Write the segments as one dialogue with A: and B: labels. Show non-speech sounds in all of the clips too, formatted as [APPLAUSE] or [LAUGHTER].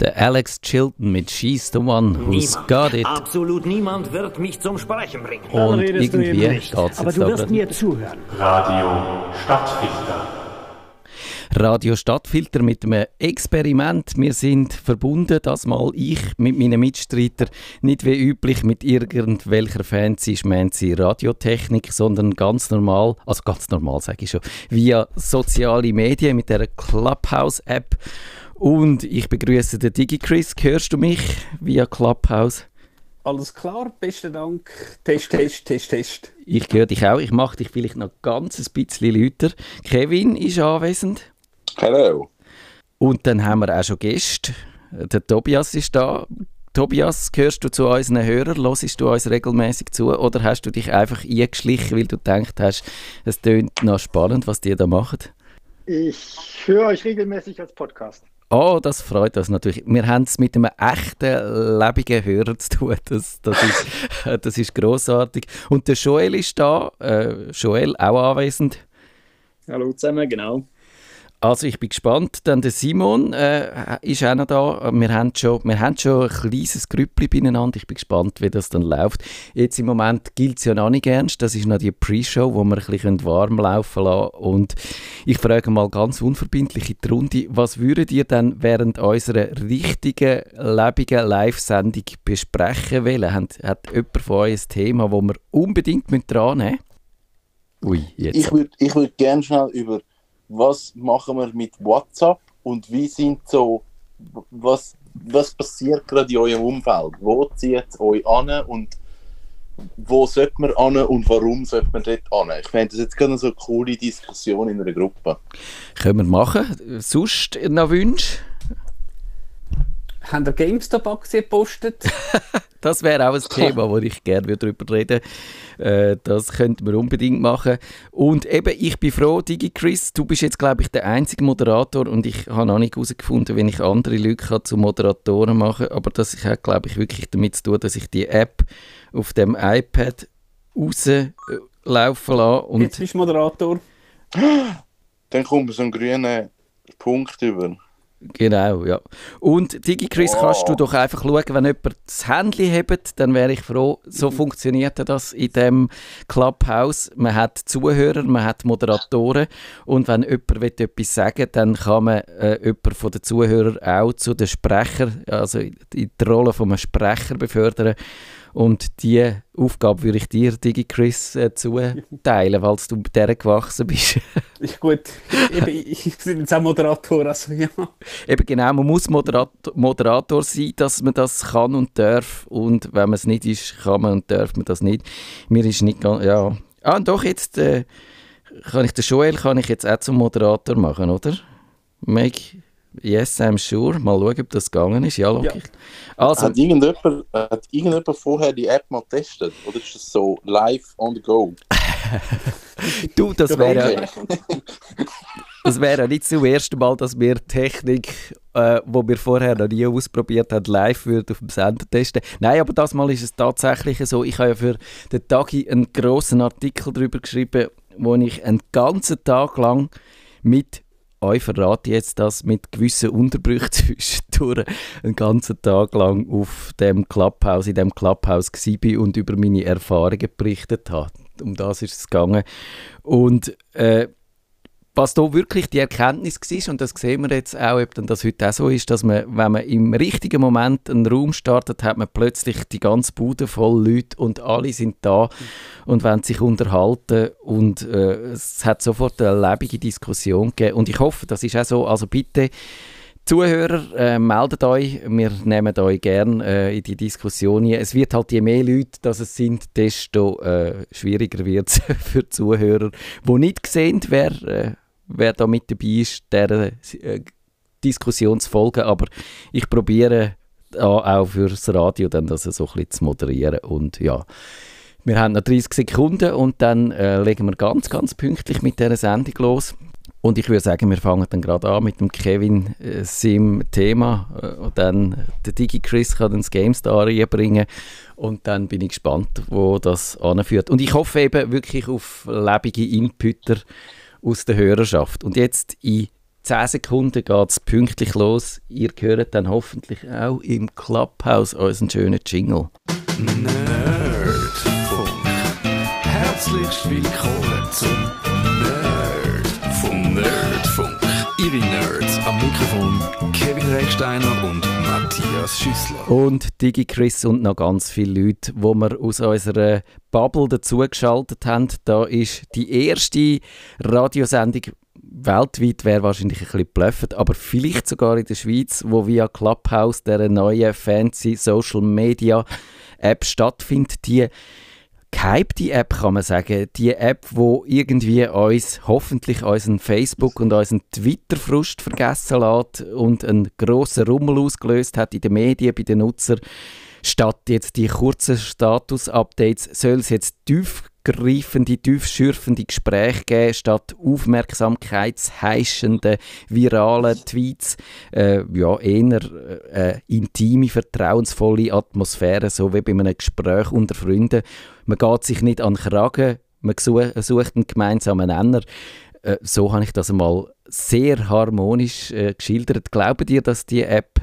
A: Der Alex Chilton mit She's the One Who's
B: Niemand,
A: Got It.
B: absolut niemand wird mich zum Sprechen bringen.
A: Und irgendwie geht's jetzt
B: Aber du wirst mir zuhören.
C: Radio Stadtfilter.
A: Radio Stadtfilter mit einem Experiment. Wir sind verbunden, das mal ich mit meinen Mitstreitern, nicht wie üblich mit irgendwelcher fancy schmancy Radiotechnik, sondern ganz normal, also ganz normal sage ich schon, via soziale Medien mit der Clubhouse-App. Und ich begrüße den DigiChris. Hörst du mich via Clubhouse?
D: Alles klar, besten Dank. Test, Test, Test, Test.
A: Ich höre dich auch. Ich mache dich vielleicht noch ganz ein bisschen lauter. Kevin ist anwesend.
E: Hallo.
A: Und dann haben wir auch schon Gäste. Der Tobias ist da. Tobias, gehörst du zu unseren Hörern? Hörst du uns regelmäßig zu? Oder hast du dich einfach eingeschlichen, weil du gedacht hast, es tönt noch spannend, was die da machen?
F: Ich höre euch regelmäßig als Podcast.
A: Oh, das freut uns natürlich. Wir haben es mit einem echten, lebenden Hörer zu tun. Das, das, ist, [LAUGHS] das ist grossartig. Und der Joel ist da. Äh, Joel, auch anwesend.
G: Hallo zusammen, genau.
A: Also ich bin gespannt. Dann der Simon äh, ist auch noch da. Wir haben schon, wir haben schon ein kleines Grüppli beieinander. Ich bin gespannt, wie das dann läuft. Jetzt im Moment gilt es ja noch nicht ernst. Das ist noch die Pre-Show, wo wir ein bisschen warm laufen lassen Und ich frage mal ganz unverbindlich in die Runde, was würdet ihr dann während unserer richtigen, lebigen Live-Sendung besprechen wollen? Hat, hat jemand von euch ein Thema, das wir unbedingt dran nehmen müssen? Ui, jetzt.
E: Ich würde ich würd gerne schnell über was machen wir mit WhatsApp und wie sind so, was, was passiert gerade in eurem Umfeld? Wo zieht es euch an und wo sollte man an und warum sollte man dort an? Ich fände das jetzt gerade so eine coole Diskussion in einer Gruppe.
A: Können wir machen. Sonst noch Wünsche?
D: Haben ihr GameStop-Aktien gepostet? [LAUGHS]
A: Das wäre auch ein [LAUGHS] Thema, wo ich gerne darüber reden würde. Äh, das könnten wir unbedingt machen. Und eben, ich bin froh, DigiChris, du bist jetzt, glaube ich, der einzige Moderator und ich habe noch nicht herausgefunden, wenn ich andere Leute kann zu Moderatoren machen kann. Aber das hat, glaube ich, wirklich damit zu tun, dass ich die App auf dem iPad rauslaufen lasse. Und
D: Jetzt bist du Moderator.
E: Dann kommt so ein grüner Punkt über.
A: Genau, ja. Und DigiChris,
E: Wow.
A: kannst du doch einfach schauen, wenn jemand das Handy hebt, dann wäre ich froh. So funktioniert das in dem Clubhouse. Man hat Zuhörer, man hat Moderatoren und wenn jemand will etwas sagen dann kann man äh, jemanden von den Zuhörern auch zu den Sprecher, also in die Rolle von einem Sprecher befördern. Und diese Aufgabe würde ich dir, DigiChris, äh, zuteilen, weil du mit der gewachsen bist. [LAUGHS]
D: Ist gut. Eben, ich ich bin jetzt auch Moderator, also ja.
A: Eben genau, man muss Moderator, Moderator sein, dass man das kann und darf. Und wenn man es nicht ist, kann man und darf man das nicht. Mir ist nicht ganz, ja. Ah, und doch, jetzt äh, kann ich den Joel kann ich jetzt auch zum Moderator machen, oder? Make, yes, I'm sure. Mal schauen, ob das gegangen ist. Ja, logisch. Also,
E: hat, irgendjemand, hat irgendjemand vorher die App mal getestet? Oder ist das so live on the go? [LAUGHS]
A: du, das wäre ja, [LAUGHS] das wäre ja nicht zum ersten Mal, dass wir Technik, äh, wo wir vorher noch nie ausprobiert haben, live würde auf dem Sender testen. Nein, aber das Mal ist es tatsächlich so. Ich habe ja für den Tagi einen grossen Artikel darüber geschrieben, wo ich einen ganzen Tag lang mit euch verrate jetzt das mit gewissen Unterbrüchen [LAUGHS] zwischendurch einen ganzen Tag lang auf dem Clubhouse, in dem Clubhouse war und über meine Erfahrungen berichtet habe. Um das ist es gegangen. Und äh, was da wirklich die Erkenntnis war, und das sehen wir jetzt auch, ob das heute auch so ist, dass man, wenn man im richtigen Moment einen Raum startet, hat man plötzlich die ganze Bude voll Leute und alle sind da und wollen sich unterhalten. Und äh, es hat sofort eine lebendige Diskussion gegeben. Und ich hoffe, das ist auch so, also bitte Zuhörer, äh, meldet euch, wir nehmen euch gerne äh, in die Diskussion ein. Es wird halt, je mehr Leute das es sind, desto äh, schwieriger wird es [LAUGHS] für Zuhörer, die nicht sehen, wer, äh, wer da mit dabei ist, der äh, Diskussion zu folgen. Aber ich probiere auch fürs Radio dann das so ein bisschen zu moderieren und ja. Wir haben noch 30 Sekunden und dann äh, legen wir ganz, ganz pünktlich mit dieser Sendung los. Und ich würde sagen, wir fangen dann gerade an mit dem Kevin äh, seinem Thema. Äh, und dann der Digi-Chris kann dann das GameStar reinbringen. Und dann bin ich gespannt, wo das anführt. Und ich hoffe eben wirklich auf lebige Inputter aus der Hörerschaft. Und jetzt in 10 Sekunden geht es pünktlich los. Ihr hört dann hoffentlich auch im Clubhouse unseren schönen Jingle.
H: Nerdfunk. Herzlich willkommen zum Nerd vom Nerdfunk. Ihre Nerds am Mikrofon Kevin Recksteiner und Matthias Schüssler.
A: Und Digi Chris und noch ganz viele Leute, wo wir aus unserer Bubble dazugeschaltet haben. Da ist die erste Radiosendung weltweit, wäre wahrscheinlich ein bisschen blöffend, aber vielleicht sogar in der Schweiz, wo via Clubhouse, der neue fancy Social Media App stattfindet. Die gehypte App, kann man sagen. Die App, wo irgendwie uns, hoffentlich unseren Facebook- und unseren Twitter-Frust vergessen lässt und einen grossen Rummel ausgelöst hat in den Medien, bei den Nutzern. Statt jetzt die kurzen Status-Updates soll es jetzt tiefgreifende, tiefschürfende Gespräche geben, statt aufmerksamkeitsheischende, viralen Tweets. Äh, ja, eher äh, intime, vertrauensvolle Atmosphäre, so wie bei einem Gespräch unter Freunden. Man geht sich nicht an den Kragen, man sucht einen gemeinsamen Nenner. Äh, so habe ich das einmal sehr harmonisch äh, geschildert. Glauben dir, dass die App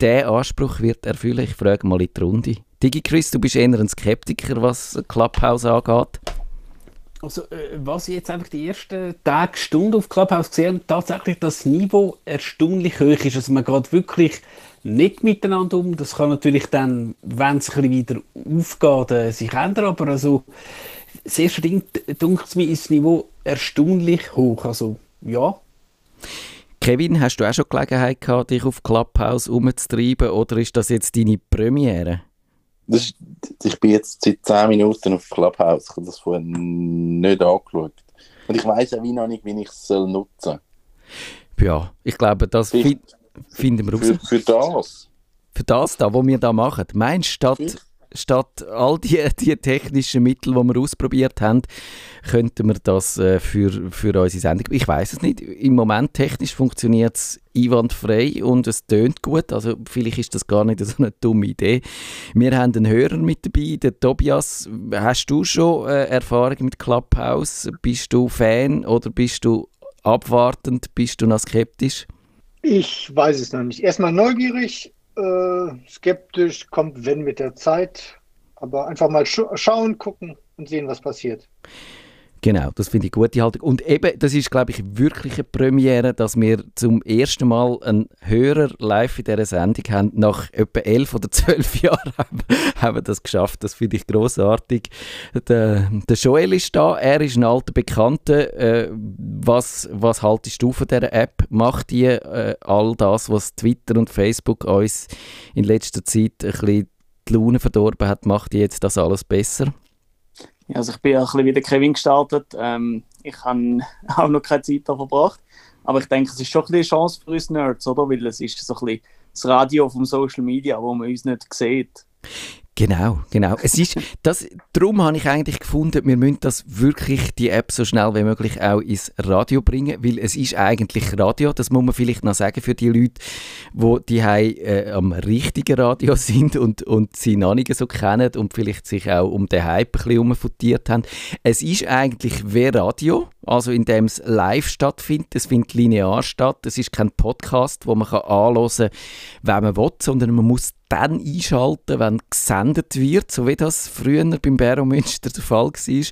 A: diesen Anspruch wird erfüllen? Ich frage mal in die Runde. Digi Chris, du bist eher ein Skeptiker, was Clubhouse angeht.
D: Also, äh, was ich jetzt einfach die ersten Tage, Stunden auf Clubhouse gesehen habe, tatsächlich das Niveau erstaunlich hoch ist. Also, man geht wirklich nicht miteinander um. Das kann natürlich dann, wenn es ein bisschen wieder aufgeht, äh, sich ändern. Aber also, das erste Ding, es mir, ist das Niveau erstaunlich hoch. Also, ja.
A: Kevin, hast du auch schon Gelegenheit gehabt, dich auf Clubhouse umzutreiben oder ist das jetzt deine Premiere?
E: Das ich bin jetzt seit 10 Minuten auf Clubhouse. Ich habe das vorher nicht angeschaut. Und ich weiß auch wie noch nicht, wie ich es nutzen soll.
A: Ja, ich glaube, das fi finden wir raus.
E: Für, für das?
A: Für das da, was wir da machen. Meinst du, statt, statt all die, die technischen Mittel, die wir ausprobiert haben, könnten wir das äh, für, für unsere Sendung... Ich weiß es nicht. Im Moment technisch funktioniert es einwandfrei und es tönt gut. Also vielleicht ist das gar nicht so eine dumme Idee. Wir haben einen Hörer mit dabei, den Tobias. Hast du schon äh, Erfahrung mit Clubhouse? Bist du Fan oder bist du abwartend? Bist du noch skeptisch?
F: Ich weiß es noch nicht. Erstmal neugierig, äh, skeptisch, kommt wenn mit der Zeit. Aber einfach mal sch schauen, gucken und sehen, was passiert.
A: Genau, das finde ich eine gute Haltung. Und eben, das ist, glaube ich, wirklich eine Premiere, dass wir zum ersten Mal einen Hörer live in dieser Sendung haben. Nach etwa elf oder zwölf [LAUGHS] Jahren haben, wir das geschafft. Das finde ich großartig. Der, der Joel ist da, er ist ein alter Bekannter. Äh, was, was haltest du von dieser App? Macht die äh, all das, was Twitter und Facebook uns in letzter Zeit ein bisschen die Laune verdorben hat, macht die jetzt das alles besser?
G: Also ich bin ein bisschen wie der Kevin gestartet. Ähm, ich habe [LAUGHS] auch noch keine Zeit da verbracht. Aber ich denke, es ist schon eine Chance für uns Nerds, oder? Weil es ist so ein bisschen das Radio vom Social Media, wo man uns nicht sieht.
A: Genau, genau. Es ist, das, darum habe ich eigentlich gefunden, wir müssen das wirklich, die App so schnell wie möglich auch ins Radio bringen, weil es ist eigentlich Radio, das muss man vielleicht noch sagen für die Leute, die die äh, am richtigen Radio [LAUGHS] sind und, und sie noch nicht so kennen und vielleicht sich auch um den Hype ein bisschen haben. Es ist eigentlich wie Radio, also indem es live stattfindet, es findet linear statt, es ist kein Podcast, wo man kann anhören kann, wenn man will, sondern man muss dann einschalten, wenn gesendet wird, so wie das früher beim Bero Münster der Fall war.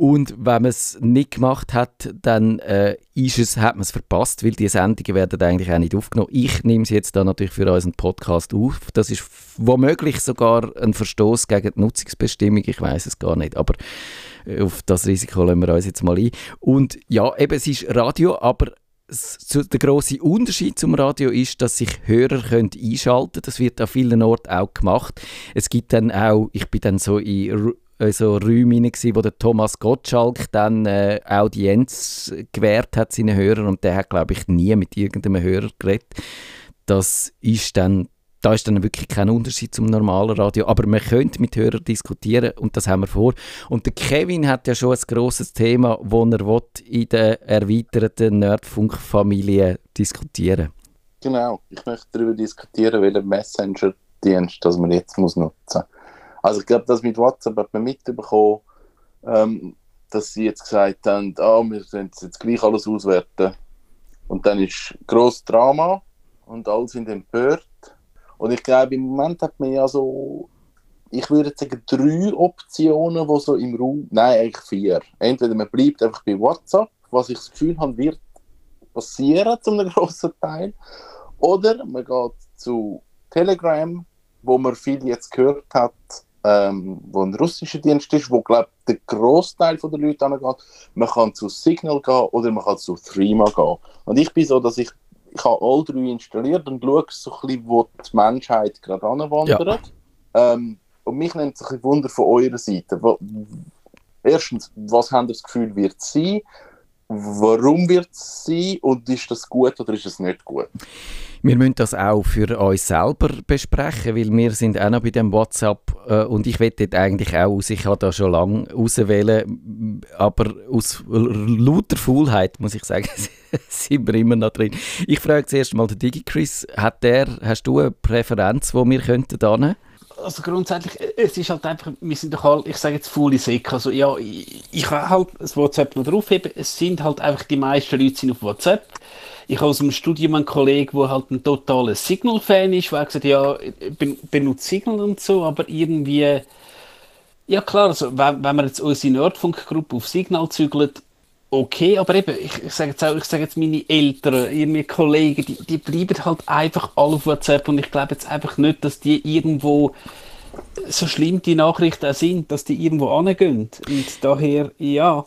A: Und wenn man es nicht gemacht hat, dann äh, ist es, hat man es verpasst, weil die Sendungen werden eigentlich auch nicht aufgenommen. Ich nehme sie jetzt da natürlich für unseren Podcast auf. Das ist womöglich sogar ein Verstoß gegen die Nutzungsbestimmung, ich weiß es gar nicht, aber äh, auf das Risiko lassen wir uns jetzt mal ein. Und ja, eben, es ist Radio, aber der große Unterschied zum Radio ist, dass sich Hörer können einschalten können. Das wird an vielen Orten auch gemacht. Es gibt dann auch, ich bin dann so in so Räume hinein, wo der Thomas Gottschalk dann äh, Audienz gewährt hat seinen Hörern und der hat, glaube ich, nie mit irgendeinem Hörer geredet. Das ist dann da ist dann wirklich kein Unterschied zum normalen Radio. Aber man könnte mit Hörern diskutieren und das haben wir vor. Und der Kevin hat ja schon ein grosses Thema, das er will, in der erweiterten Nerdfunk-Familie diskutieren
E: Genau, ich möchte darüber diskutieren, welchen Messenger-Dienst man jetzt muss nutzen muss. Also ich glaube, das mit WhatsApp hat man mitbekommen, ähm, dass sie jetzt gesagt haben, ah, wir können jetzt gleich alles auswerten. Und dann ist gross Drama und alle sind empört. Und ich glaube, im Moment hat man ja so, ich würde sagen, drei Optionen, die so im Raum, nein, eigentlich vier. Entweder man bleibt einfach bei WhatsApp, was ich das Gefühl habe, wird passieren zu einem [LAUGHS] grossen Teil. Oder man geht zu Telegram, wo man viel jetzt gehört hat, ähm, wo ein russischer Dienst ist, wo glaube der Großteil der Leute angeht. Man kann zu Signal gehen oder man kann zu Threema gehen. Und ich bin so, dass ich ich habe all drei installiert und schaue so ein bisschen, wo die Menschheit gerade anwandert. Ähm, und mich nimmt es ein bisschen Wunder von eurer Seite. Erstens, was habt ihr das Gefühl, wird es sein? Warum wird es sein? Und ist das gut oder ist es nicht gut?
A: Wir müssen das auch für uns selber besprechen, weil wir sind auch noch bei dem WhatsApp äh, und ich will dort eigentlich auch aus, ich habe da schon lange auswählen, aber aus lauter Faulheit, muss ich sagen, [LAUGHS] sind wir immer noch drin. Ich frage zuerst mal den DigiChris, hat der, hast du eine Präferenz, wo wir könnten da
D: also grundsätzlich, es ist halt einfach, wir sind doch alle, ich sage jetzt faule Säcke, also ja, ich, ich kann halt das WhatsApp noch draufheben, es sind halt einfach, die meisten Leute sind auf WhatsApp, ich habe aus dem Studium einen Kollegen, der halt ein totaler Signal-Fan ist, der gesagt ja, ich benutze Signal und so, aber irgendwie, ja klar, also wenn, wenn man jetzt unsere Nerdfunk-Gruppe auf Signal zügelt, okay, aber eben, ich, ich sage jetzt auch, ich sage jetzt meine Eltern, ihre Kollegen, die, die bleiben halt einfach alle auf WhatsApp und ich glaube jetzt einfach nicht, dass die irgendwo so schlimm die Nachrichten auch sind, dass die irgendwo angehen. Und daher, ja.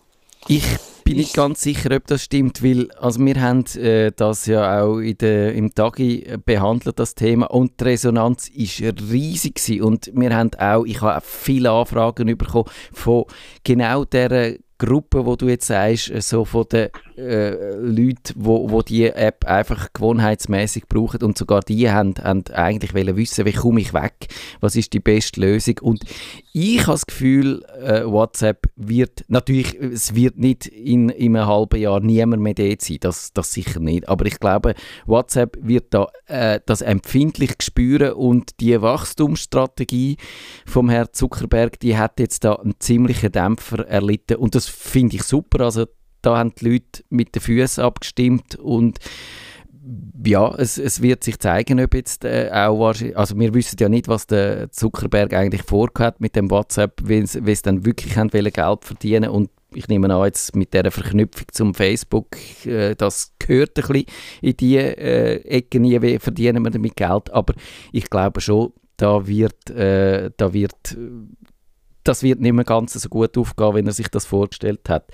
A: Ich bin nicht ganz sicher, ob das stimmt, weil also wir haben äh, das ja auch in der, im Tagi behandelt, das Thema, und die Resonanz ist riesig gewesen. und wir haben auch, ich habe viele Anfragen bekommen von genau dieser Gruppe, wo du jetzt sagst, so von den äh, Leuten, wo, wo die App einfach gewohnheitsmäßig brauchen und sogar die haben, haben eigentlich wollen wissen, wie komme ich weg, was ist die beste Lösung? Und ich habe das Gefühl, äh, WhatsApp wird, natürlich, es wird nicht in, in einem halben Jahr niemand mehr dort sein, das, das sicher nicht, aber ich glaube, WhatsApp wird da äh, das empfindlich spüren und die Wachstumsstrategie vom Herrn Zuckerberg, die hat jetzt da einen ziemlichen Dämpfer erlitten und das finde ich super, also da haben die Leute mit den Füßen abgestimmt und ja, es, es wird sich zeigen, ob jetzt äh, auch wahrscheinlich, also wir wissen ja nicht, was der Zuckerberg eigentlich vorhat mit dem WhatsApp, wenn es dann wirklich haben wollen, Geld verdienen und ich nehme an, jetzt mit dieser Verknüpfung zum Facebook, äh, das gehört ein bisschen in die äh, Ecke, nie wie verdienen wir damit Geld, aber ich glaube schon, da wird, äh, da wird das wird nicht mehr ganz so gut aufgehen, wenn er sich das vorgestellt hat.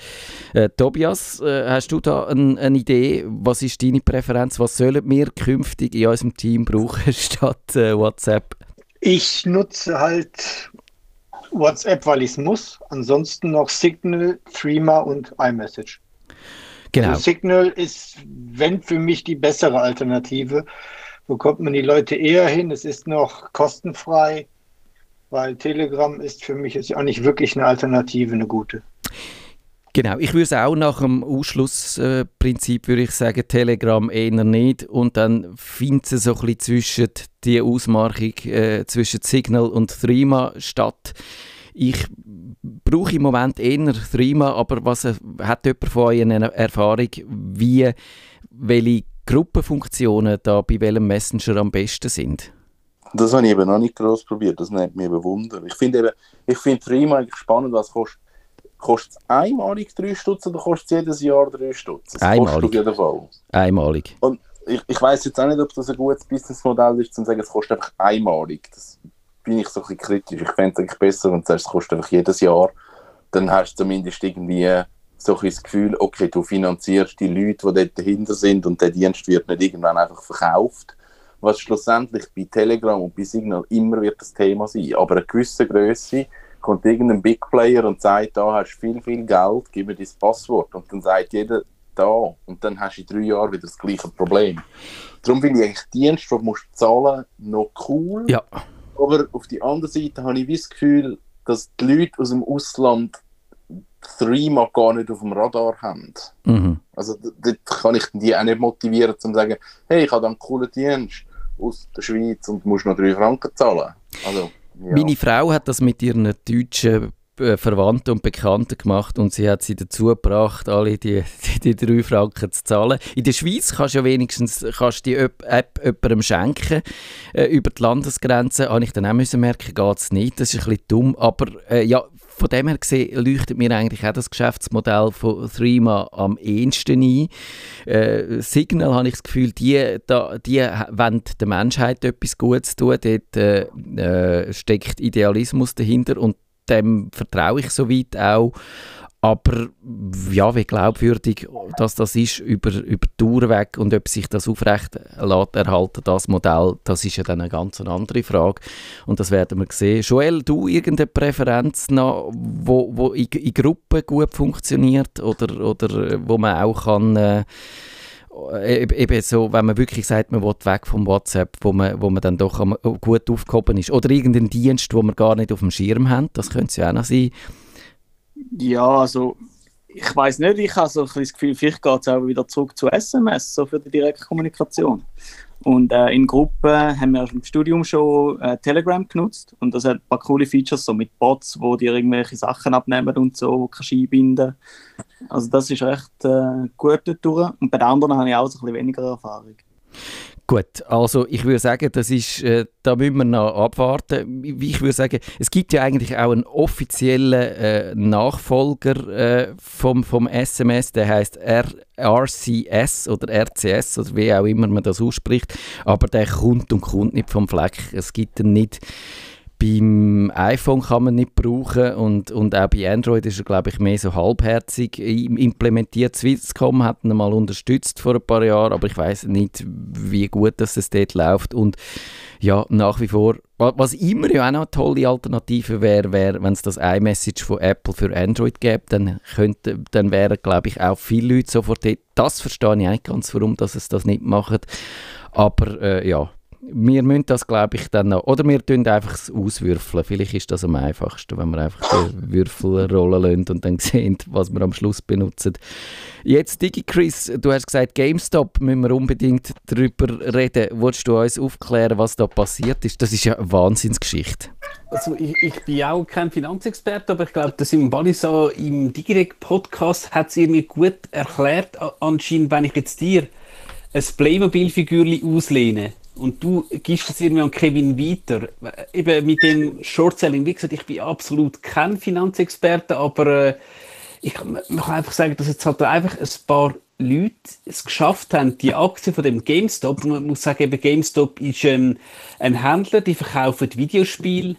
A: Äh, Tobias, äh, hast du da ein, eine Idee? Was ist deine Präferenz? Was sollen wir künftig in unserem Team brauchen [LAUGHS] statt äh, WhatsApp?
F: Ich nutze halt WhatsApp, weil ich es muss. Ansonsten noch Signal, Threema und iMessage.
A: Genau.
F: Also Signal ist, wenn für mich die bessere Alternative. Bekommt man die Leute eher hin. Es ist noch kostenfrei weil Telegram ist für mich jetzt auch nicht wirklich eine Alternative, eine gute.
A: Genau, ich würde es auch nach dem Ausschlussprinzip, würde ich sagen, Telegram eher nicht und dann findet es so ein bisschen zwischen die Ausmarchung äh, zwischen Signal und Threema statt. Ich brauche im Moment eher Threema, aber was äh, hat jemand von euch eine Erfahrung, wie welche Gruppenfunktionen da bei welchem Messenger am besten sind?
E: Das habe ich eben noch nicht groß probiert, das nimmt mich eben Wunder. Ich finde eben, ich finde Freema eigentlich spannend, was kostet. Kostet es einmalig 3 Stutz oder kostet es jedes Jahr 3 Stutz?
A: Einmalig.
E: Kostet auf jeden Fall.
A: Einmalig.
E: Und ich, ich weiß jetzt auch nicht, ob das ein gutes Businessmodell ist, zu sagen, es kostet einfach einmalig. Das bin ich so ein bisschen kritisch. Ich fände es eigentlich besser, wenn du sagst, es kostet einfach jedes Jahr. Dann hast du zumindest irgendwie so ein das Gefühl, okay, du finanzierst die Leute, die dort dahinter sind und der Dienst wird nicht irgendwann einfach verkauft was schlussendlich bei Telegram und bei Signal immer wird das Thema sein. Aber eine gewisse Größe kommt irgendein Big Player und sagt, da hast du viel, viel Geld, gib mir dein Passwort. Und dann sagt jeder, da. Und dann hast du in drei Jahren wieder das gleiche Problem. Darum finde ich eigentlich Dienst, den du musst zahlen noch cool.
A: Ja.
E: Aber auf der anderen Seite habe ich das Gefühl, dass die Leute aus dem Ausland Threema gar nicht auf dem Radar haben.
A: Mhm.
E: Also dort kann ich die auch nicht motivieren, zu sagen, hey, ich habe einen coolen Dienst aus der Schweiz und musst noch drei Franken zahlen. Also,
A: ja. Meine Frau hat das mit ihren deutschen äh, Verwandten und Bekannten gemacht und sie hat sie dazu gebracht, alle die, die, die drei Franken zu zahlen. In der Schweiz kannst du ja wenigstens kannst die App, App jemandem schenken. Äh, über die Landesgrenze habe ich dann auch müssen merken, geht es nicht. Das ist ein bisschen dumm. Aber äh, ja, von dem her gesehen leuchtet mir eigentlich auch das Geschäftsmodell von Threema am ehesten ein. Äh, Signal habe ich das Gefühl, die, da, die wollen der Menschheit etwas Gutes tun. Dort äh, äh, steckt Idealismus dahinter und dem vertraue ich soweit auch. Aber ja, wie glaubwürdig dass das ist über, über die Tour weg und ob sich das aufrecht lässt erhalten, das Modell, das ist ja dann eine ganz andere Frage. Und das werden wir sehen. Joel, du irgendeine Präferenz noch, wo, wo in, in Gruppen gut funktioniert oder, oder wo man auch kann... Äh, eben so, wenn man wirklich sagt, man will weg vom WhatsApp, wo man, wo man dann doch gut aufgehoben ist. Oder irgendeinen Dienst, wo man gar nicht auf dem Schirm hat, das könnte es ja auch noch sein.
G: Ja, also ich weiß nicht, ich habe so ein das Gefühl, vielleicht geht es auch wieder zurück zu SMS, so für die direkte Kommunikation. Und äh, in Gruppen haben wir im Studium schon äh, Telegram genutzt und das hat ein paar coole Features, so mit Bots, wo dir irgendwelche Sachen abnehmen und so, kannst einbinden. Also das ist recht äh, gut durch. Und bei den anderen habe ich auch so ein bisschen weniger Erfahrung.
A: Gut, also ich würde sagen, das ist, äh, da müssen wir noch abwarten. Ich würde sagen, es gibt ja eigentlich auch einen offiziellen äh, Nachfolger äh, vom, vom SMS, der heißt RCS oder RCS oder wie auch immer man das ausspricht, aber der kommt und kommt nicht vom Fleck. Es gibt ihn nicht beim iPhone kann man nicht brauchen und, und auch bei Android ist er, glaube ich, mehr so halbherzig implementiert. Swisscom hat ihn mal unterstützt vor ein paar Jahren, aber ich weiß nicht, wie gut dass es dort läuft. Und ja, nach wie vor, was immer ja auch noch eine tolle Alternative wäre, wär, wenn es das iMessage von Apple für Android gäbe, dann, könnte, dann wären, glaube ich, auch viele Leute sofort dort. Das verstehe ich nicht ganz, warum dass es das nicht macht. Aber äh, ja, wir müssen das, glaube ich, dann noch. Oder wir tun einfach auswürfeln. Vielleicht ist das am einfachsten, wenn wir einfach den Würfel rollen lassen und dann [LAUGHS] sehen, was wir am Schluss benutzen. Jetzt, DigiChris, du hast gesagt, GameStop müssen wir unbedingt darüber reden. Wolltest du uns aufklären, was da passiert ist? Das ist ja eine Wahnsinnsgeschichte.
D: Also ich, ich bin auch kein Finanzexperte, aber ich glaube, dass im Balisa im Digirect-Podcast hat es mir gut erklärt, anscheinend, wenn ich jetzt dir ein Playmobil-Figürchen auslehne, und du gibst es irgendwie an Kevin weiter. Eben mit dem Short-Selling, wie gesagt, ich bin absolut kein Finanzexperte, aber äh, ich man kann einfach sagen, dass jetzt halt einfach ein paar Leute es geschafft haben, die Aktie von dem GameStop, und man muss sagen, eben GameStop ist ähm, ein Händler, die verkaufen Videospiele,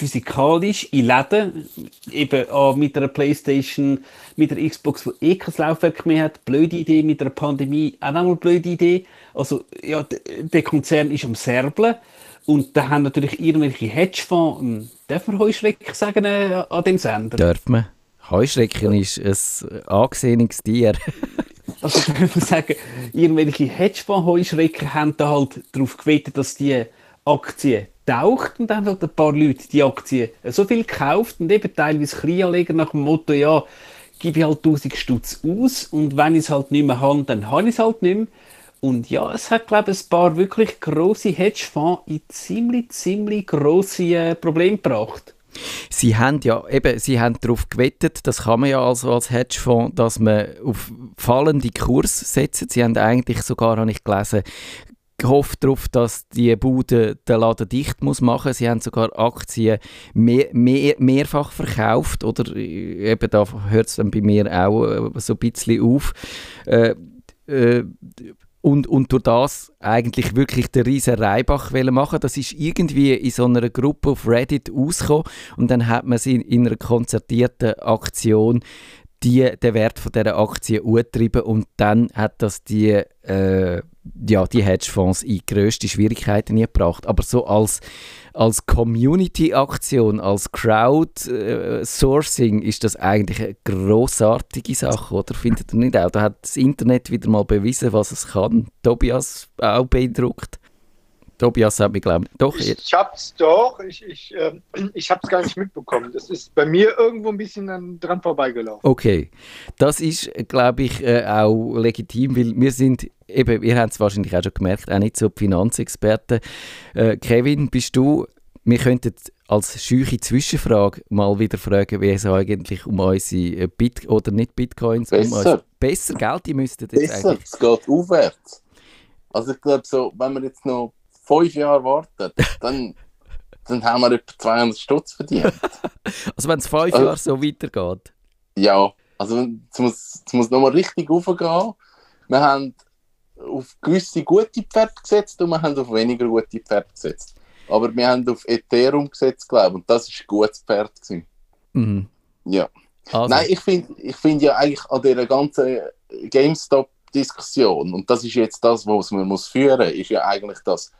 D: physikalisch in Läden, eben ah, mit einer Playstation, mit der Xbox, die eh kein Laufwerk mehr hat, blöde Idee, mit einer Pandemie auch nochmal blöde Idee. Also ja, der Konzern ist am Serblen und da haben natürlich irgendwelche Hedgefonds, darf man Heuschrecken sagen äh, an dem Sender?
A: Darf man. Heuschrecken ist ein angesehenes Tier. [LAUGHS]
D: also kann man sagen, irgendwelche Hedgefonds-Heuschrecken haben da halt darauf gewettet, dass die Aktie taucht und dann hat ein paar Leute die Aktie so viel gekauft und eben teilweise Kleinanleger nach dem Motto, ja, gebe ich halt 1000 Stutz aus und wenn ich es halt nicht mehr habe, dann habe ich es halt nicht mehr. Und ja, es hat, glaube ich, ein paar wirklich grosse Hedgefonds in ziemlich, ziemlich grosse äh, Probleme gebracht.
A: Sie haben ja eben, sie haben darauf gewettet, das kann man ja also als Hedgefonds, dass man auf fallende Kurs setzt. Sie haben eigentlich sogar, habe ich gelesen, gehofft darauf, dass die Bude den Laden dicht muss machen. Sie haben sogar Aktien mehr, mehr, mehrfach verkauft oder eben da hört es dann bei mir auch äh, so ein bisschen auf. Äh, äh, und, und durch das eigentlich wirklich den riesen Reibach machen Das ist irgendwie in so einer Gruppe auf Reddit ausgekommen und dann hat man sie in einer konzertierten Aktion die, den Wert von dieser Aktie angetrieben und dann hat das die, äh, ja, die Hedgefonds in grösste Schwierigkeiten gebracht. Aber so als, als Community-Aktion, als Crowdsourcing ist das eigentlich eine grossartige Sache, oder? Findet ihr nicht auch? Da hat das Internet wieder mal bewiesen, was es kann. Tobias auch beeindruckt. Tobias hat mich, glaube ich, doch.
F: Ich, ich hab's doch, ich, ich, äh, [CLEARS THROAT] ich hab's gar nicht mitbekommen. Das ist bei mir irgendwo ein bisschen dran vorbeigelaufen.
A: Okay, das ist, glaube ich, äh, auch legitim, weil wir sind eben, ihr habt es wahrscheinlich auch schon gemerkt, auch nicht so Finanzexperten. Äh, Kevin, bist du, wir könnten als scheuche Zwischenfrage mal wieder fragen, wie es eigentlich um unsere äh, Bit oder nicht Bitcoins, um
E: Besser.
A: unsere, besser Geld, die müssten jetzt
E: Besser,
A: eigentlich.
E: es geht aufwärts. Also ich glaube so, wenn wir jetzt noch fünf Jahre warten, dann, dann haben wir etwa 200 Stutz verdient. [LAUGHS]
A: Also wenn es fünf
E: Also-
A: Jahre so weitergeht.
E: Ja, also es muss, es muss nochmal richtig aufgehen. Wir haben auf gewisse gute Pferde gesetzt und wir haben auf weniger gute Pferde gesetzt. Aber wir haben auf Ethereum gesetzt, glaube ich, und das war ein gutes Pferd. Gewesen.
A: Mhm.
E: Ja.
A: Also,
E: Nein, ich finde ich find ja eigentlich an dieser ganzen GameStop-Diskussion, und das ist jetzt das, was man muss führen muss, ist ja eigentlich, dass,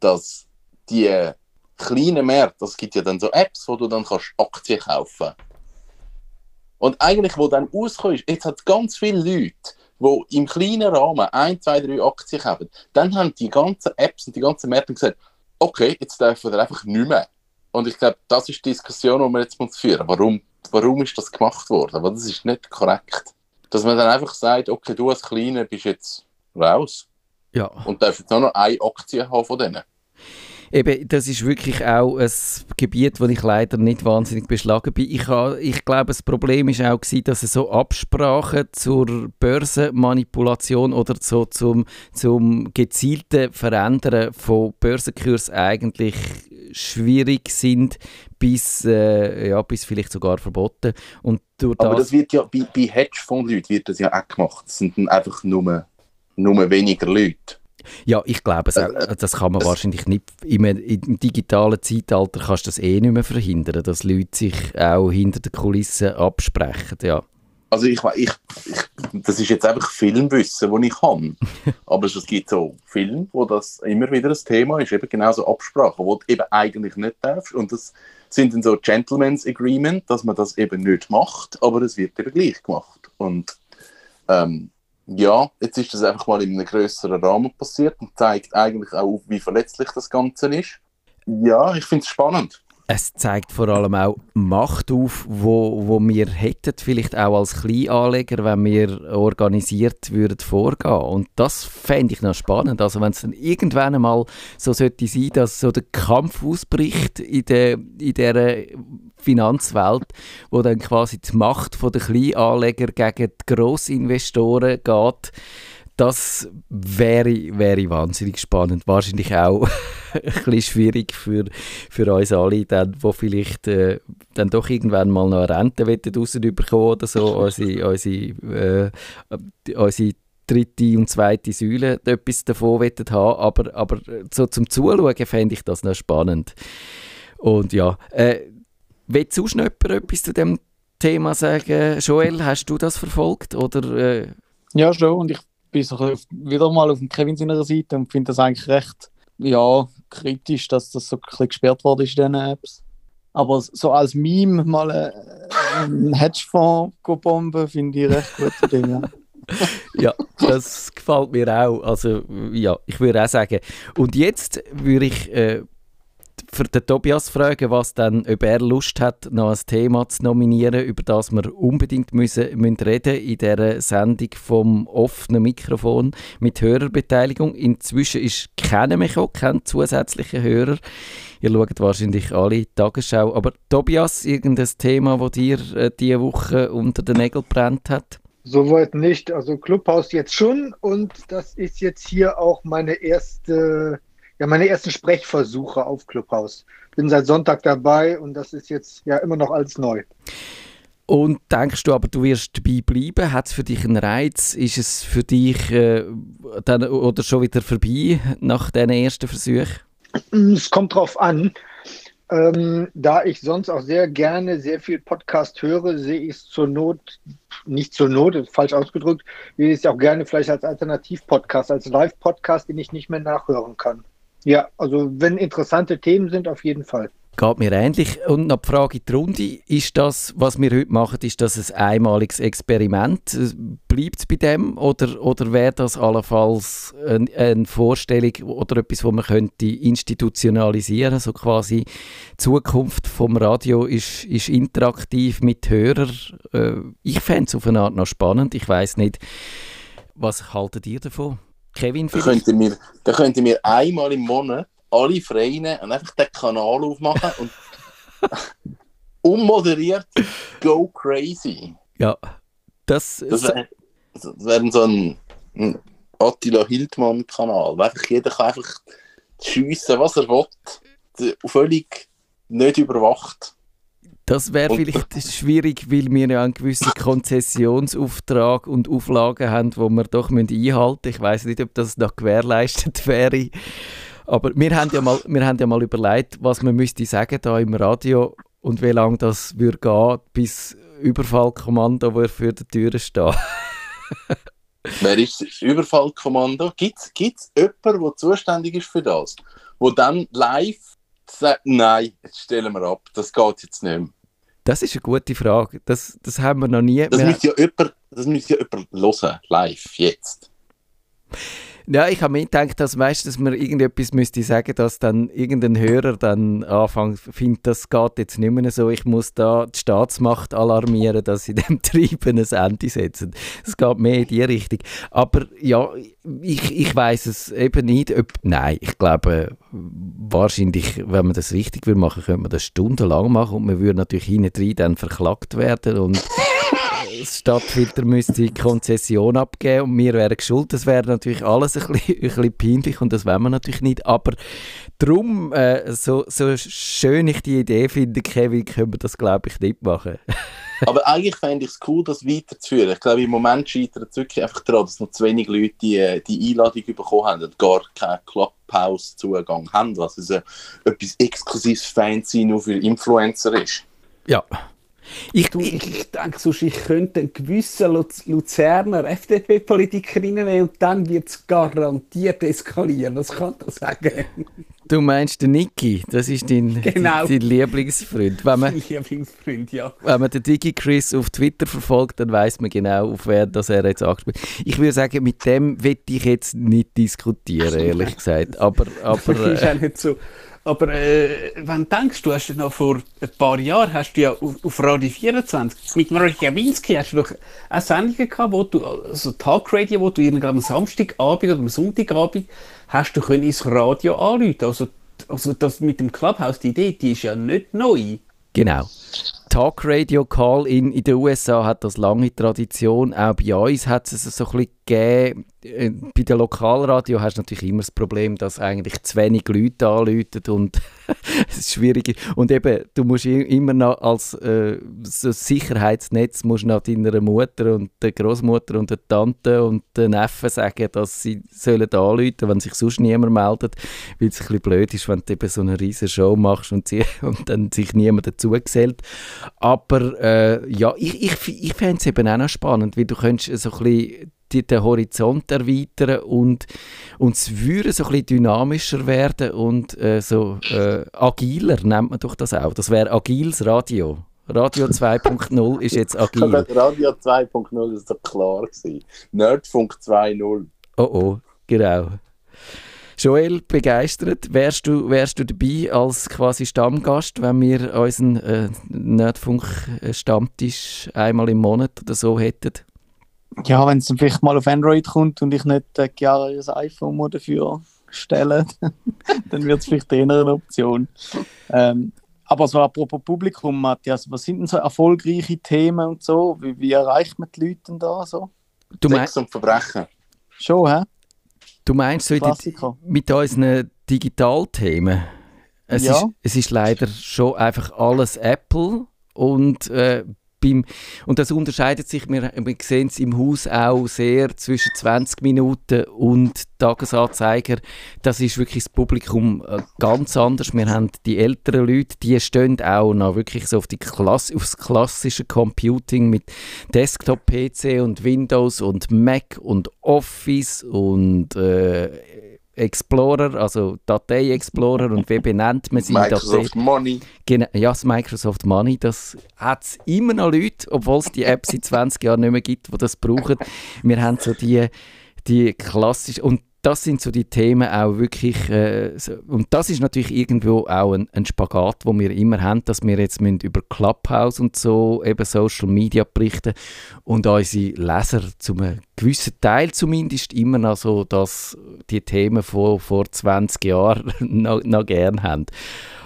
E: dass die kleinen Märkte, es gibt ja dann so Apps, wo du dann kannst Aktien kaufen Und eigentlich, wo dann rauskommt, jetzt hat ganz viele Leute, die im kleinen Rahmen ein, zwei, drei Aktien kaufen, dann haben die ganzen Apps und die ganzen Märkte gesagt, okay, jetzt dürfen wir einfach nicht mehr. Und ich glaube, das ist die Diskussion, die wir jetzt muss führen Warum, warum ist das gemacht worden? Weil das ist nicht korrekt. Dass man dann einfach sagt, okay, du als Kleiner bist jetzt raus
A: ja.
E: und jetzt nur noch eine Aktie haben von denen.
A: Eben, das ist wirklich auch ein Gebiet, wo ich leider nicht wahnsinnig beschlagen bin. Ich, ha- ich glaube, das Problem ist auch gewesen, dass es so Absprachen zur Börsenmanipulation oder so zum, zum gezielten Verändern von Börsenkursen eigentlich schwierig sind, bis, äh, ja, bis vielleicht sogar verboten. Und durch
E: Aber
A: das,
E: das wird ja, bei, bei Hedgefonds-Leuten wird das ja auch gemacht. Das sind dann einfach nur, nur weniger Leute.
A: Ja, ich glaube, es, auch- das kann man wahrscheinlich nicht. Im, Im digitalen Zeitalter kannst du das eh nicht mehr verhindern, dass Leute sich auch hinter den Kulissen absprechen. Ja.
E: Also ich, ich, ich das ist jetzt einfach Filmwissen, das ich habe. [LAUGHS] Aber es gibt so Filme, wo das immer wieder ein Thema ist, eben genau so Absprachen, wo du eben eigentlich nicht darfst. Und das sind dann so Gentleman's Agreement, dass man das eben nicht macht, aber es wird eben gleich gemacht. Und ähm, ja, jetzt ist das einfach mal in einem größeren Rahmen passiert und zeigt eigentlich auch, wie verletzlich das Ganze ist. Ja, ich finde es spannend.
A: Es zeigt vor allem auch Macht auf, wo, wo wir hätten, vielleicht auch als Kleinanleger, wenn wir organisiert würden vorgehen. Und das fände ich noch spannend. Also wenn es dann irgendwann einmal so sollte sein, dass so der Kampf ausbricht in der, in der Finanzwelt, wo dann quasi die Macht der Kleinanleger gegen die Grossinvestoren geht, das wäre, wäre wahnsinnig spannend. Wahrscheinlich auch [LAUGHS] ein bisschen schwierig für, für uns alle, dann, die vielleicht äh, dann doch irgendwann mal noch eine Rente rausbekommen oder so, [LAUGHS] unsere, unsere, äh, unsere dritte und zweite Säule etwas davon haben. Aber, aber so zum Zuschauen fände ich das noch spannend. Und ja, äh, will sonst noch etwas zu dem Thema sagen? Joel, hast du das verfolgt? Oder, äh,
G: Ja, schon. Und ich bin so wieder mal auf dem Kevin seiner Seite und finde das eigentlich recht ja, kritisch, dass das so ein bisschen gesperrt wurde in diesen Apps. Aber so als Meme mal äh, einen Hedgefonds bomben, finde ich recht gute. [LAUGHS] Ja.
A: Ja, das gefällt mir auch. Also, ja, ich würde auch sagen. Und jetzt würde ich äh, für den Tobias fragen, was dann, ob er Lust hat, noch ein Thema zu nominieren, über das wir unbedingt müssen, müssen reden in dieser Sendung vom offenen Mikrofon mit Hörerbeteiligung. Inzwischen ist keiner mehr gekommen, kein zusätzlicher Hörer. Ihr schaut wahrscheinlich alle Tagesschau. Aber Tobias, irgendein Thema, das dir äh, diese Woche unter den Nägeln brennt hat?
F: Soweit nicht. Also Clubhouse jetzt schon und das ist jetzt hier auch meine erste, ja, meine ersten Sprechversuche auf Clubhouse. Bin seit Sonntag dabei und das ist jetzt ja immer noch alles neu.
A: Und denkst du aber, du wirst dabei bleiben? Hat es für dich einen Reiz? Ist es für dich äh, dann, oder schon wieder vorbei nach diesen ersten Versuchen?
F: Es kommt drauf an. Ähm, da ich sonst auch sehr gerne sehr viel Podcast höre, sehe ich es zur Not, nicht zur Not, falsch ausgedrückt, sehe ich es auch gerne vielleicht als Alternativ-Podcast, als Live-Podcast, den ich nicht mehr nachhören kann. Ja, also wenn interessante Themen sind, auf jeden Fall.
A: Geht mir ähnlich. Und noch die Frage in die Runde. Ist das, was wir heute machen, ist das ein einmaliges Experiment? Bleibt es bei dem? Oder, oder wäre das allenfalls eine, eine Vorstellung oder etwas, wo man könnte institutionalisieren So quasi die Zukunft vom Radio ist, ist interaktiv mit Hörern. Äh, Ich fände es auf eine Art noch spannend. Ich weiß nicht, was haltet ihr davon? Kevin,
E: Da
A: vielleicht?
E: könnten wir, da könnten wir einmal im Monat alle Vereine und einfach den Kanal aufmachen und [LAUGHS] Unmoderiert, go crazy.
A: Ja, das,
E: Das wäre wär so ein, ein Attila Hildmann-Kanal. wo Einfach jeder kann einfach schiessen, was er will. Völlig nicht überwacht.
A: Das wäre vielleicht schwierig, weil wir ja einen gewissen [COUGHS] Konzessionsauftrag und Auflagen haben, die wir doch einhalten müssen. Ich weiß nicht, ob das noch gewährleistet wäre. Aber wir haben ja mal, wir haben ja mal überlegt, was man müsste sagen da im Radio und wie lange das würde gehen, bis Überfallkommando würde für der Tür stehen. [LAUGHS]
E: Wer ist das Überfallkommando? Gibt es jemanden, der zuständig ist für das? Wo dann live sagt, nein, jetzt stellen wir ab, das geht jetzt nicht mehr.
A: Das ist eine gute Frage. Das, das haben wir noch nie.
E: Das müsste ja jemand, das müsste ja jemand hören, live, jetzt.
A: Ja, ich habe mir gedacht, dass, dass man irgendetwas müsste sagen, dass dann irgendein Hörer dann anfängt, findet, das geht jetzt nicht mehr so, ich muss da die Staatsmacht alarmieren, dass sie [LAUGHS] dem Treiben ein Ende setzen. Es geht mehr in die Richtung. Aber ja, ich, ich weiß es eben nicht, ob, nein, ich glaube, wahrscheinlich, wenn man das richtig will machen, könnte man das stundenlang machen und man würde natürlich hinten drin dann verklagt werden und Stadtfilter müsste Konzession abgeben und wir wären schuld. Das wäre natürlich alles ein bisschen, ein bisschen peinlich und das wollen wir natürlich nicht. Aber darum, äh, so, so schön ich die Idee finde, Kevin, können wir das glaube ich nicht machen. [LAUGHS]
E: Aber eigentlich fände ich es cool, das weiterzuführen. Ich glaube, im Moment scheitert es wirklich einfach daran, dass noch zu wenig Leute die, äh, die Einladung bekommen haben und gar keinen Clubhouse-Zugang haben, was also etwas exklusives Fancy nur für Influencer ist.
A: Ja. Ich,
D: Du, ich, ich denke, sonst ich könnte einen gewissen Luz Luzerner FDP-Politiker reinnehmen und dann wird es garantiert eskalieren. Das kann ich sagen.
A: du meinst den Niki, das ist dein, [LAUGHS]
D: Genau.
A: dein Lieblingsfreund. Wenn man, [LAUGHS]
D: Lieblingsfreund, ja.
A: wenn man den Digi-Chris auf Twitter verfolgt, dann weiß man genau, auf wer das er jetzt angespielt Ich würde sagen, mit dem will ich jetzt nicht diskutieren, ehrlich gesagt. Aber, [LAUGHS] aber
D: ist
A: äh,
D: auch nicht so. Aber äh, wenn du denkst, du hast ja noch vor ein paar Jahren hast du ja auf, auf Radio 24 mit Marek Jawinski hast du doch eine Sendung gehabt, wo du, also Talkradio, wo du am Samstagabend oder am Sonntagabend hast du können ins Radio anrufen. Also, also das mit dem Clubhouse, die Idee, die ist ja nicht neu.
A: Genau. Talk Radio Call in, in den USA hat das lange Tradition. Auch bei uns hat es so ein bisschen gegeben. Äh, Bei den Lokalradio hast du natürlich immer das Problem, dass eigentlich zu wenig Leute anrufen und [LAUGHS] es ist schwierig. Und eben, du musst immer noch als äh, so Sicherheitsnetz musst noch deiner Mutter und der Großmutter und der Tante und den Neffen sagen, dass sie sollen anrufen, wenn sich sonst niemand meldet, weil es ein bisschen blöd ist, wenn du eben so eine riesige Show machst und, sie, [LAUGHS] und dann sich niemand dazu gesellt. Aber äh, ja, ich, ich, ich fände es eben auch noch spannend, weil du könntest so ein bisschen die, den Horizont erweitern und, und es würde so ein bisschen dynamischer werden und äh, so äh, agiler, nennt man doch das auch. Das wäre agiles Radio. Radio 2.0 ist jetzt [LAUGHS] agil.
E: Radio 2.0 ist doch klar gewesen. Nerdfunk 2.0.
A: Oh oh, genau. Joel, begeistert. Wärst du, wärst du dabei als quasi Stammgast, wenn wir unseren äh, Nerdfunk-Stammtisch einmal im Monat oder so hätten?
G: Ja, wenn es dann vielleicht mal auf Android kommt und ich nicht äh, Chiara ihr iPhone mal dafür stelle, [LAUGHS] dann wird es vielleicht eher eine Option. Ähm, aber so apropos Publikum, Matthias, was sind denn so erfolgreiche Themen und so? Wie, wie erreicht man die Leute da so?
A: Du, mein,
E: Sex und Verbrechen.
G: Schon, hä?
A: du meinst so
G: Klassiker.
A: mit unseren Digitalthemen? Es,
G: Ja.
A: ist, es ist leider schon einfach alles Apple und äh, beim, und das unterscheidet sich, wir, wir sehen es im Haus auch sehr zwischen 20 Minuten und Tagesanzeiger. Das ist wirklich das Publikum äh, ganz anders. Wir haben die älteren Leute, die stehen auch noch wirklich so auf die Klasse, aufs klassische Computing mit Desktop-PC und Windows und Mac und Office und äh, Explorer, also Datei-Explorer und wie benennt man sie? [LAUGHS] Datei
E: Microsoft Money.
A: Genau, ja, das Microsoft Money, das hat es immer noch Leute, obwohl es die App seit [LAUGHS] 20 Jahren nicht mehr gibt, die das brauchen. Wir haben so die, die klassische, und das sind so die Themen auch wirklich, äh, und das ist natürlich irgendwo auch ein, ein Spagat, wo wir immer haben, dass wir jetzt müssen über Clubhouse und so, eben Social Media berichten und unsere Leser zum einem gewissen Teil zumindest immer noch so, dass die Themen von vor 20 Jahren [LAUGHS] noch, noch gern haben.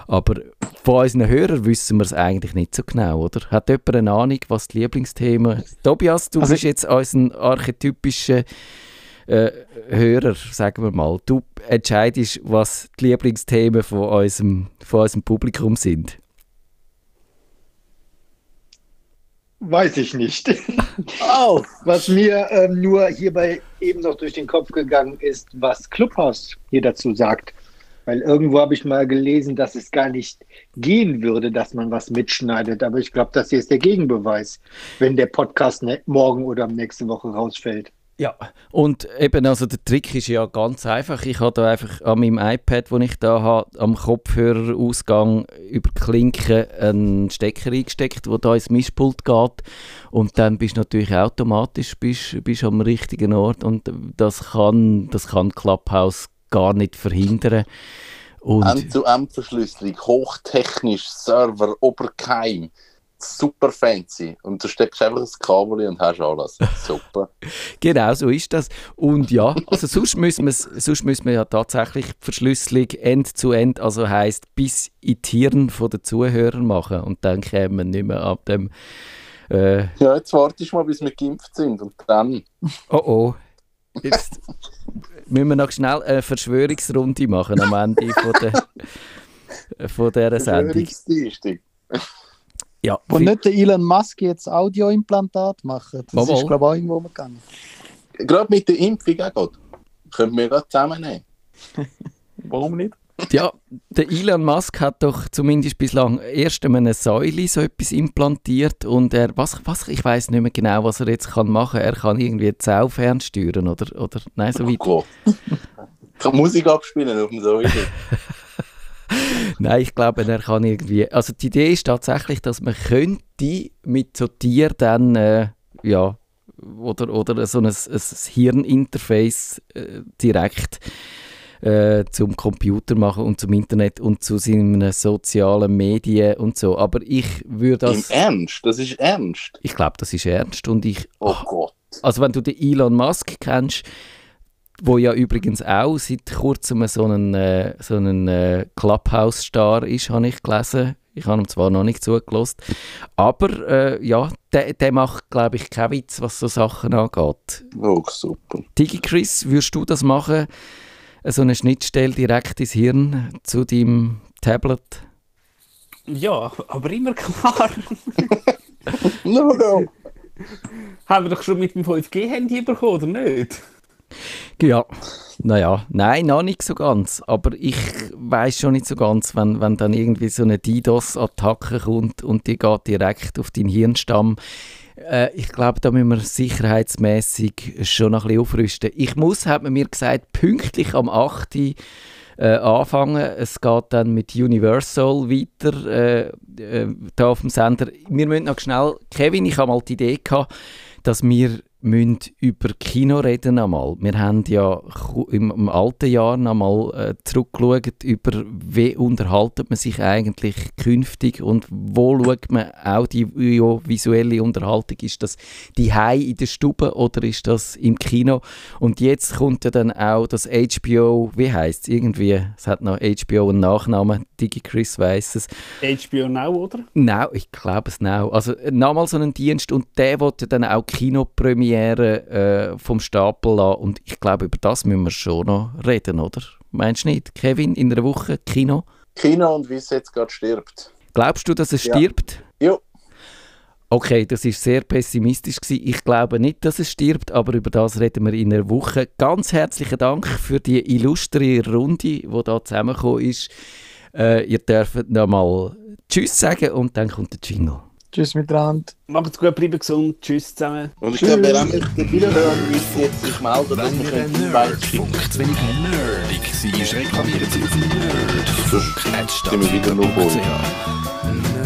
A: Aber von unseren Hörern wissen wir es eigentlich nicht so genau, oder? Hat jemand eine Ahnung, was die Lieblingsthemen... Tobias, du
I: Also-
A: bist jetzt unser archetypischer äh, Hörer, sagen wir mal. Du entscheidest, was die Lieblingsthemen von unserem, von unserem Publikum sind.
F: Weiß ich nicht. [LAUGHS]
E: Oh,
F: Was mir ähm, nur hierbei eben noch durch den Kopf gegangen ist, was Clubhouse hier dazu sagt. Weil irgendwo habe ich mal gelesen, dass es gar nicht gehen würde, dass man was mitschneidet. Aber ich glaube, das hier ist der Gegenbeweis, wenn der Podcast ne morgen oder nächste Woche rausfällt.
A: Ja, und eben, also der Trick ist ja ganz einfach. Ich habe da einfach an meinem iPad, das ich da habe, am Kopfhörerausgang über die Klinke einen Stecker eingesteckt, der da ins Mischpult geht. Und dann bist du natürlich automatisch bist, bist am richtigen Ort. Und das kann, das kann Clubhouse gar nicht verhindern. Und
E: End-zu-End-Verschlüsselung, hochtechnisch, Server, Oberkeim, super fancy. Und du steckst einfach das Kabel und hast alles. Super. [LAUGHS]
A: Genau, so ist das. Und ja, also sonst müssen wir, sonst müssen wir ja tatsächlich die Verschlüsselung end-zu-end, also heisst bis in die Hirn von den Zuhörern machen. Und dann kämen wir nicht mehr ab dem. Äh,
E: Ja, jetzt wartest du mal, bis wir geimpft sind und dann.
A: oh oh. Jetzt müssen wir noch schnell eine Verschwörungsrunde machen am Ende von, der, [LAUGHS] von dieser Sendung.
E: Verschwörungsdienstag.
A: Ja,
I: Wo
A: viel-
I: nicht der Elon Musk jetzt Audioimplantat macht. Das
A: mal.
I: ist, glaube ich, auch irgendwo umgegangen.
E: Gerade mit der Impfung auch gut. Können wir gerade zusammennehmen. [LAUGHS]
G: Warum nicht?
A: Ja, der Elon Musk hat doch zumindest bislang erst einmal eine Säule so etwas implantiert und er, was, was ich weiß nicht mehr genau, was er jetzt kann machen. Er kann irgendwie Sau fernsteuern oder, oder nein, so weit.
E: Oh [LAUGHS] kann Musik abspielen auf dem Säule. [LAUGHS] [LAUGHS]
A: Nein, ich glaube, er kann irgendwie. Also die Idee ist tatsächlich, dass man könnte mit so Tier dann äh, ja oder, oder so ein, ein Hirninterface äh, direkt äh, zum Computer machen und zum Internet und zu seinen sozialen Medien und so. Aber ich würde
E: Im
A: das.
E: Ernst? Das ist ernst.
A: Ich glaube, das ist ernst und ich.
E: Oh Gott.
A: Also wenn du den Elon Musk kennst, wo ja übrigens auch seit kurzem so einen, äh, so einen äh, Clubhouse-Star ist, habe ich gelesen. Ich habe ihm zwar noch nicht zugelassen, aber äh, ja, der, der macht, glaube ich, keinen Witz, was so Sachen angeht.
E: Oh, super.
A: Digi Chris, würdest du das machen? So eine Schnittstelle direkt ins Hirn zu deinem Tablet?
D: Ja, aber immer klar. [LAUGHS]
E: No, no.
D: Haben wir doch schon mit dem 5G-Handy bekommen, oder nicht?
A: Ja, naja, nein, noch nicht so ganz. Aber ich weiß schon nicht so ganz, wenn, wenn dann irgendwie so eine DDoS-Attacke kommt und die geht direkt auf deinen Hirnstamm. Äh, ich glaube, da müssen wir sicherheitsmäßig schon noch ein bisschen aufrüsten. Ich muss, hat man mir gesagt, pünktlich am 8. Äh, anfangen. Es geht dann mit Universal weiter, äh, äh, da auf dem Sender. Wir müssen noch schnell, Kevin, ich habe mal die Idee gehabt, dass wir müssen über Kino reden einmal. Wir haben ja im, im alten Jahr einmal äh, zurückgeschaut über, wie unterhaltet man sich eigentlich künftig und wo schaut man audiovisuelle Unterhaltung. Ist das die Hai in der Stube oder ist das im Kino? Und jetzt kommt ja dann auch das HBO, wie heißt es irgendwie? Es hat noch HBO einen Nachnamen, Digi Chris weiss es.
D: HBO Now, oder?
A: Now, ich glaube es now. Also äh, nochmal so einen Dienst und der wollte dann auch Kinopremiere äh, vom Stapel lassen und ich glaube, über das müssen wir schon noch reden, oder? Meinst du nicht? Kevin, in einer Woche Kino?
E: Kino und wie es jetzt gerade stirbt.
A: Glaubst du, dass es
E: Ja.
A: stirbt?
E: Jo.
A: Okay, das ist sehr pessimistisch gewesen. Ich glaube nicht, dass es stirbt, aber über das reden wir in einer Woche. Ganz herzlichen Dank für die illustre Runde, die da zusammengekommen ist. Äh, ihr dürft nochmal Tschüss sagen und dann kommt der Jingle.
I: Tschüss miteinander.
D: Macht's gut, bleibt gesund. Tschüss zusammen.
E: Und ich glaube, wir haben jetzt Wiederhören müssen jetzt sich melden, dass wir können
H: Nerdfunk zu wenig nerdig seid, reklamiert sie auf nerdfunk.stadt.
E: sind wir wieder nur.
H: Nerd.